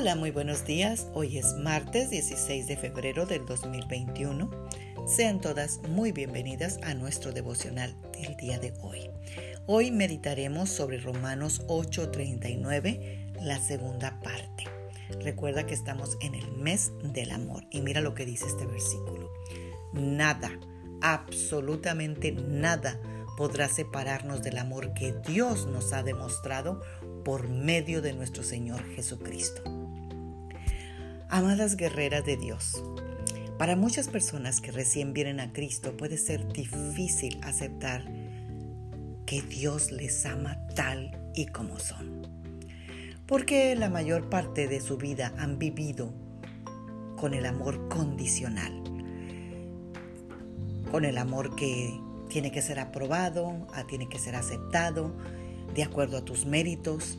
Hola, muy buenos días. Hoy es martes 16 de febrero del 2021. Sean todas muy bienvenidas a nuestro devocional del día de hoy. Hoy meditaremos sobre Romanos 8:39, la segunda parte. Recuerda que estamos en el mes del amor y mira lo que dice este versículo. Nada, absolutamente nada podrá separarnos del amor que Dios nos ha demostrado por medio de nuestro Señor Jesucristo. Amadas guerreras de Dios, para muchas personas que recién vienen a Cristo puede ser difícil aceptar que Dios les ama tal y como son. Porque la mayor parte de su vida han vivido con el amor condicional. Con el amor que tiene que ser aprobado, ah, tiene que ser aceptado, de acuerdo a tus méritos.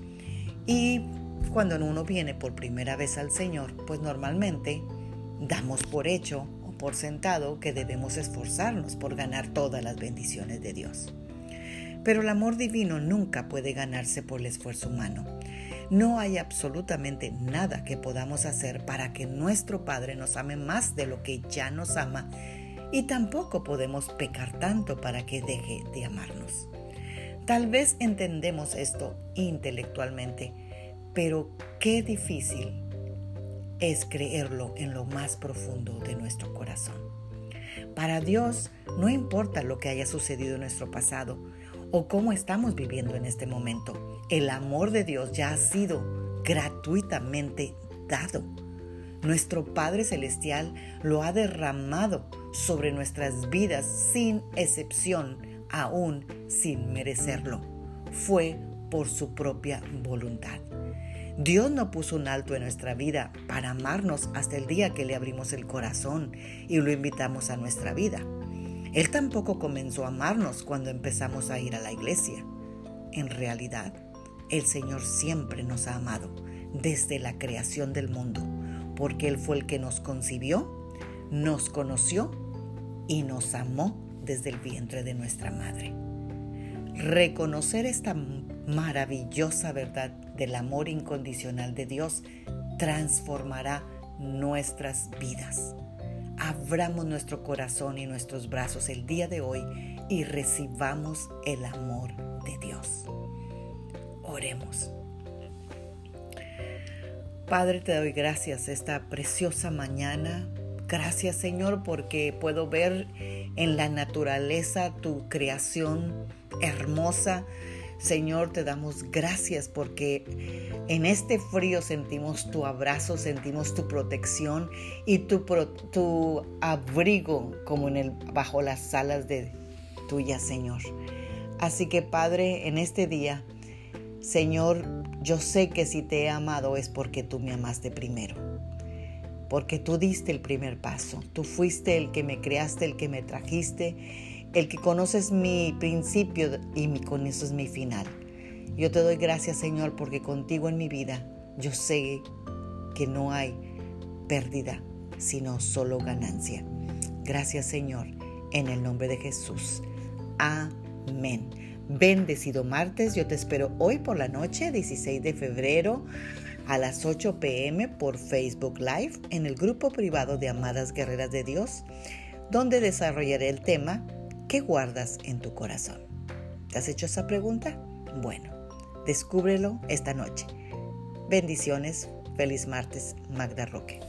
Y cuando uno viene por primera vez al Señor, pues normalmente damos por hecho o por sentado que debemos esforzarnos por ganar todas las bendiciones de Dios. Pero el amor divino nunca puede ganarse por el esfuerzo humano. No hay absolutamente nada que podamos hacer para que nuestro Padre nos ame más de lo que ya nos ama y tampoco podemos pecar tanto para que deje de amarnos. Tal vez entendemos esto intelectualmente, pero qué difícil es creerlo en lo más profundo de nuestro corazón. Para Dios no importa lo que haya sucedido en nuestro pasado o cómo estamos viviendo en este momento. El amor de Dios ya ha sido gratuitamente dado. Nuestro Padre Celestial lo ha derramado sobre nuestras vidas sin excepción, aún sin merecerlo. Fue por su propia voluntad. Dios no puso un alto en nuestra vida para amarnos hasta el día que le abrimos el corazón y lo invitamos a nuestra vida. Él tampoco comenzó a amarnos cuando empezamos a ir a la iglesia. En realidad, el Señor siempre nos ha amado desde la creación del mundo, porque Él fue el que nos concibió, nos conoció y nos amó desde el vientre de nuestra madre. Reconocer esta maravillosa verdad del amor incondicional de Dios transformará nuestras vidas. Abramos nuestro corazón y nuestros brazos el día de hoy y recibamos el amor de Dios. Oremos. Padre, te doy gracias esta preciosa mañana. Gracias Señor porque puedo ver en la naturaleza tu creación hermosa. Señor, te damos gracias porque en este frío sentimos tu abrazo, sentimos tu protección y tu, tu abrigo como en el, bajo las alas de tuya, Señor. Así que Padre, en este día, Señor, yo sé que si te he amado es porque tú me amaste primero. Porque tú diste el primer paso. Tú fuiste el que me creaste, el que me trajiste el que conoces mi principio y mi, con eso es mi final. Yo te doy gracias, Señor, porque contigo en mi vida yo sé que no hay pérdida, sino solo ganancia. Gracias, Señor, en el nombre de Jesús. Amén. Bendecido martes, yo te espero hoy por la noche, 16 de febrero, a las 8 pm por Facebook Live en el grupo privado de Amadas Guerreras de Dios, donde desarrollaré el tema ¿Qué guardas en tu corazón? ¿Te has hecho esa pregunta? Bueno, descúbrelo esta noche. Bendiciones. Feliz martes, Magda Roque.